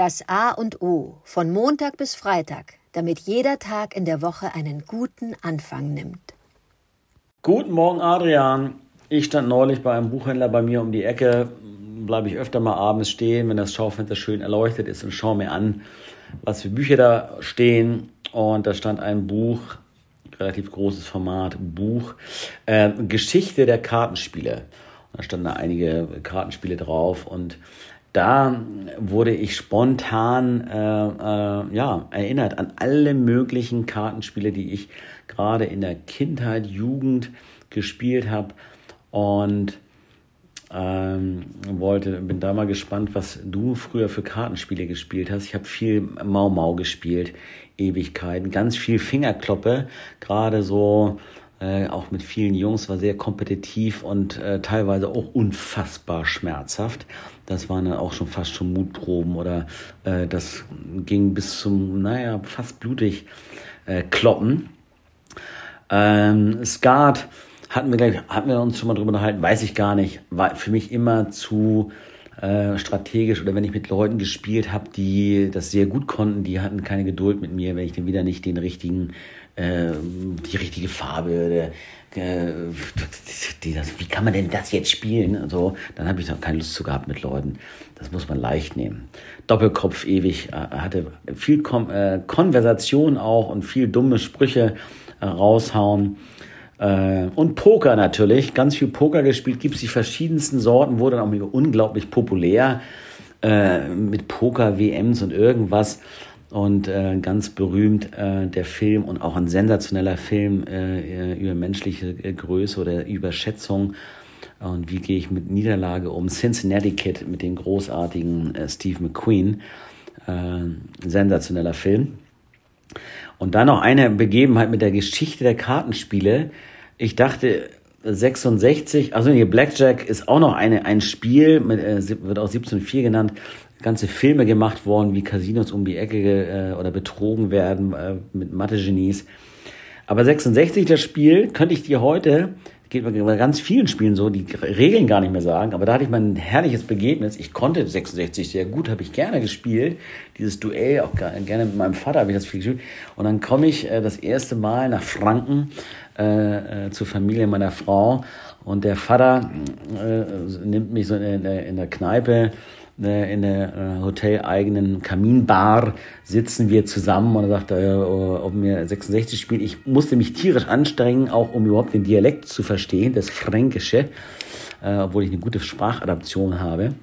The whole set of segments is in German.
Das A und O von Montag bis Freitag, damit jeder Tag in der Woche einen guten Anfang nimmt. Guten Morgen, Adrian. Ich stand neulich bei einem Buchhändler bei mir um die Ecke. Bleibe ich öfter mal abends stehen, wenn das Schaufenster schön erleuchtet ist und schaue mir an, was für Bücher da stehen. Und da stand ein Buch, relativ großes Format, Buch, äh, Geschichte der Kartenspiele. Und da standen da einige Kartenspiele drauf und da wurde ich spontan äh, äh, ja, erinnert an alle möglichen Kartenspiele, die ich gerade in der Kindheit, Jugend gespielt habe und ähm, wollte, bin da mal gespannt, was du früher für Kartenspiele gespielt hast. Ich habe viel Mau Mau gespielt, Ewigkeiten, ganz viel Fingerkloppe, gerade so äh, auch mit vielen Jungs, war sehr kompetitiv und äh, teilweise auch unfassbar schmerzhaft. Das waren dann auch schon fast schon Mutproben oder äh, das ging bis zum, naja, fast blutig äh, kloppen. Ähm, Skat hatten wir, gleich, hatten wir uns schon mal drüber unterhalten, weiß ich gar nicht. War für mich immer zu äh, strategisch oder wenn ich mit Leuten gespielt habe, die das sehr gut konnten, die hatten keine Geduld mit mir, wenn ich dann wieder nicht den richtigen, äh, die richtige Farbe, der, äh, wie kann man denn das jetzt spielen? Also, dann habe ich noch keine Lust zu gehabt mit Leuten. Das muss man leicht nehmen. Doppelkopf ewig, äh, hatte viel äh, Konversation auch und viel dumme Sprüche raushauen. Äh, und Poker natürlich, ganz viel Poker gespielt, gibt es die verschiedensten Sorten, wurde dann auch unglaublich populär äh, mit Poker-WMs und irgendwas. Und äh, ganz berühmt äh, der Film und auch ein sensationeller Film äh, über menschliche Größe oder Überschätzung. Und wie gehe ich mit Niederlage um? Cincinnati Kid mit dem großartigen äh, Steve McQueen. Äh, sensationeller Film. Und dann noch eine Begebenheit mit der Geschichte der Kartenspiele. Ich dachte, 66, also hier Blackjack ist auch noch eine, ein Spiel, mit, äh, wird auch 1704 genannt, ganze Filme gemacht worden, wie Casinos um die Ecke äh, oder betrogen werden äh, mit Mathe-Genies. Aber 66, das Spiel, könnte ich dir heute geht bei ganz vielen Spielen so, die Regeln gar nicht mehr sagen, aber da hatte ich mal ein herrliches Begebnis. Ich konnte 66 sehr gut, habe ich gerne gespielt. Dieses Duell, auch gerne mit meinem Vater habe ich das viel gespielt. Und dann komme ich äh, das erste Mal nach Franken äh, äh, zur Familie meiner Frau und der Vater äh, nimmt mich so in der, in der Kneipe in der äh, hoteleigenen Kaminbar sitzen wir zusammen und er sagte, äh, ob mir 66 spielt. Ich musste mich tierisch anstrengen, auch um überhaupt den Dialekt zu verstehen, das Fränkische, äh, obwohl ich eine gute Sprachadaption habe.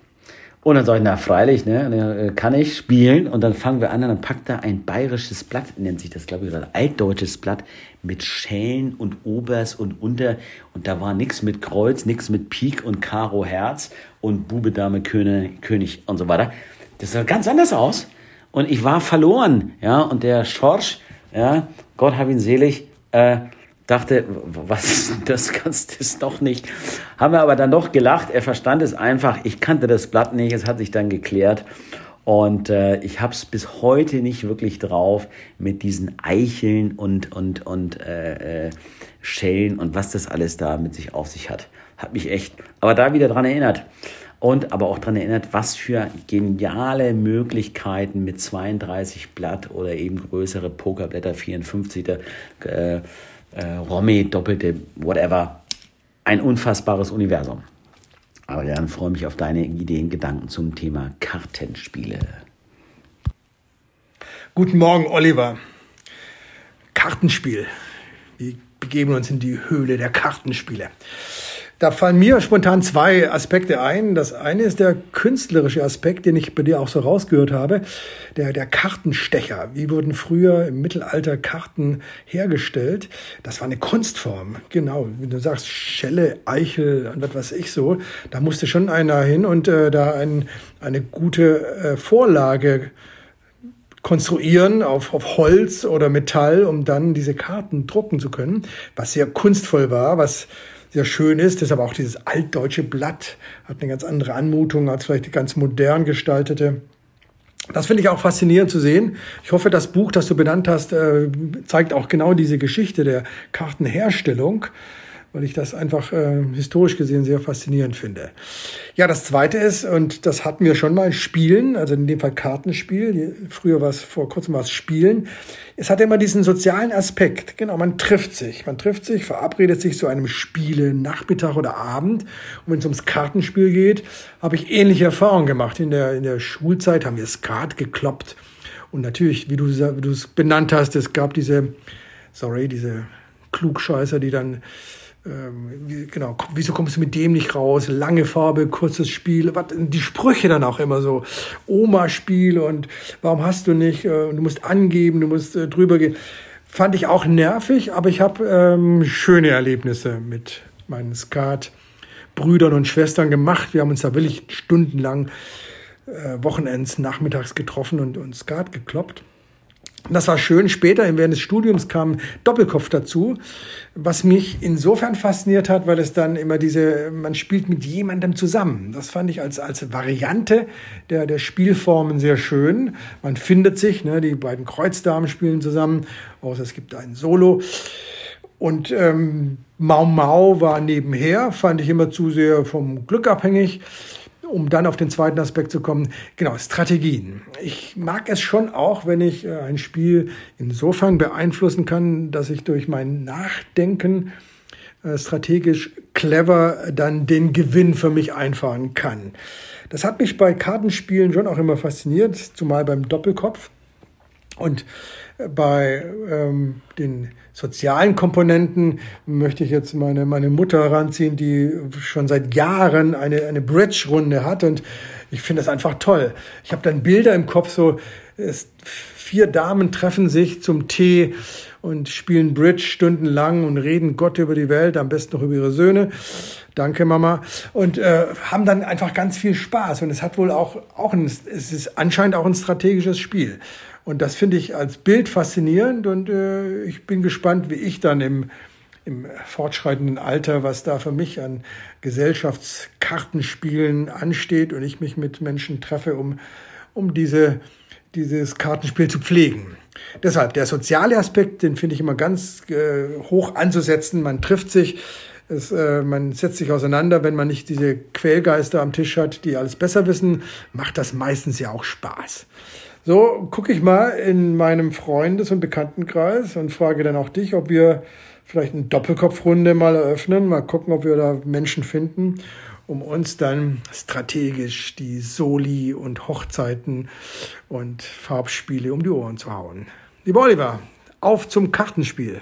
Und dann sage ich, na freilich, ne, äh, kann ich spielen. Und dann fangen wir an und dann packt er ein bayerisches Blatt, nennt sich das, glaube ich, oder altdeutsches Blatt mit Schellen und Obers und Unter. Und da war nichts mit Kreuz, nichts mit Pik und Karo Herz und Bube, Dame, König, König und so weiter. Das sah ganz anders aus. Und ich war verloren, ja. Und der Schorsch, ja, Gott hab ihn selig, äh, dachte, was, das kannst du doch nicht. Haben wir aber dann doch gelacht. Er verstand es einfach. Ich kannte das Blatt nicht. Es hat sich dann geklärt. Und äh, ich habe es bis heute nicht wirklich drauf mit diesen Eicheln und, und, und äh, äh, Schellen und was das alles da mit sich auf sich hat. Hat mich echt, aber da wieder dran erinnert. Und aber auch dran erinnert, was für geniale Möglichkeiten mit 32 Blatt oder eben größere Pokerblätter, 54. Äh, äh, Romy, doppelte, whatever. Ein unfassbares Universum. Aber dann freue mich auf deine Ideen, Gedanken zum Thema Kartenspiele. Guten Morgen, Oliver. Kartenspiel. Wir begeben uns in die Höhle der Kartenspiele. Da fallen mir spontan zwei Aspekte ein. Das eine ist der künstlerische Aspekt, den ich bei dir auch so rausgehört habe. Der, der Kartenstecher. Wie wurden früher im Mittelalter Karten hergestellt? Das war eine Kunstform. Genau. Wenn du sagst Schelle, Eichel und was weiß ich so, da musste schon einer hin und äh, da ein, eine gute äh, Vorlage konstruieren auf, auf Holz oder Metall, um dann diese Karten drucken zu können, was sehr kunstvoll war, was sehr schön ist. Deshalb auch dieses altdeutsche Blatt hat eine ganz andere Anmutung als vielleicht die ganz modern gestaltete. Das finde ich auch faszinierend zu sehen. Ich hoffe, das Buch, das du benannt hast, äh, zeigt auch genau diese Geschichte der Kartenherstellung. Weil ich das einfach äh, historisch gesehen sehr faszinierend finde. Ja, das zweite ist, und das hatten wir schon mal, Spielen, also in dem Fall Kartenspiel. Früher war es, vor kurzem war es Spielen. Es hat immer diesen sozialen Aspekt. Genau, man trifft sich. Man trifft sich, verabredet sich zu einem Spiele, Nachmittag oder Abend. Und wenn es ums Kartenspiel geht, habe ich ähnliche Erfahrungen gemacht. In der, in der Schulzeit haben wir Skat gekloppt. Und natürlich, wie du, es benannt hast, es gab diese, sorry, diese Klugscheißer, die dann ähm, genau, wieso kommst du mit dem nicht raus? Lange Farbe, kurzes Spiel, was, die Sprüche dann auch immer so, Oma-Spiel und warum hast du nicht, äh, du musst angeben, du musst äh, drüber gehen. Fand ich auch nervig, aber ich habe ähm, schöne Erlebnisse mit meinen Skat-Brüdern und Schwestern gemacht. Wir haben uns da wirklich stundenlang äh, Wochenends, nachmittags getroffen und, und Skat gekloppt. Das war schön. Später, während des Studiums, kam Doppelkopf dazu, was mich insofern fasziniert hat, weil es dann immer diese, man spielt mit jemandem zusammen. Das fand ich als, als Variante der, der Spielformen sehr schön. Man findet sich, ne, die beiden Kreuzdamen spielen zusammen, außer es gibt ein Solo. Und ähm, Mau Mau war nebenher, fand ich immer zu sehr vom Glück abhängig um dann auf den zweiten Aspekt zu kommen, genau, Strategien. Ich mag es schon auch, wenn ich äh, ein Spiel insofern beeinflussen kann, dass ich durch mein Nachdenken äh, strategisch clever dann den Gewinn für mich einfahren kann. Das hat mich bei Kartenspielen schon auch immer fasziniert, zumal beim Doppelkopf. Und bei ähm, den sozialen Komponenten möchte ich jetzt meine, meine Mutter heranziehen, die schon seit Jahren eine, eine Bridge-Runde hat und ich finde das einfach toll. Ich habe dann Bilder im Kopf, so es, vier Damen treffen sich zum Tee und spielen Bridge stundenlang und reden Gott über die Welt, am besten noch über ihre Söhne. Danke, Mama. Und äh, haben dann einfach ganz viel Spaß. Und es hat wohl auch, auch ein, es ist anscheinend auch ein strategisches Spiel. Und das finde ich als Bild faszinierend und äh, ich bin gespannt, wie ich dann im, im fortschreitenden Alter, was da für mich an Gesellschaftskartenspielen ansteht und ich mich mit Menschen treffe, um, um diese, dieses Kartenspiel zu pflegen. Deshalb der soziale Aspekt, den finde ich immer ganz äh, hoch anzusetzen. Man trifft sich, es, äh, man setzt sich auseinander. Wenn man nicht diese Quälgeister am Tisch hat, die alles besser wissen, macht das meistens ja auch Spaß. So gucke ich mal in meinem Freundes- und Bekanntenkreis und frage dann auch dich, ob wir vielleicht eine Doppelkopfrunde mal eröffnen, mal gucken, ob wir da Menschen finden, um uns dann strategisch die Soli und Hochzeiten und Farbspiele um die Ohren zu hauen. Lieber Oliver, auf zum Kartenspiel.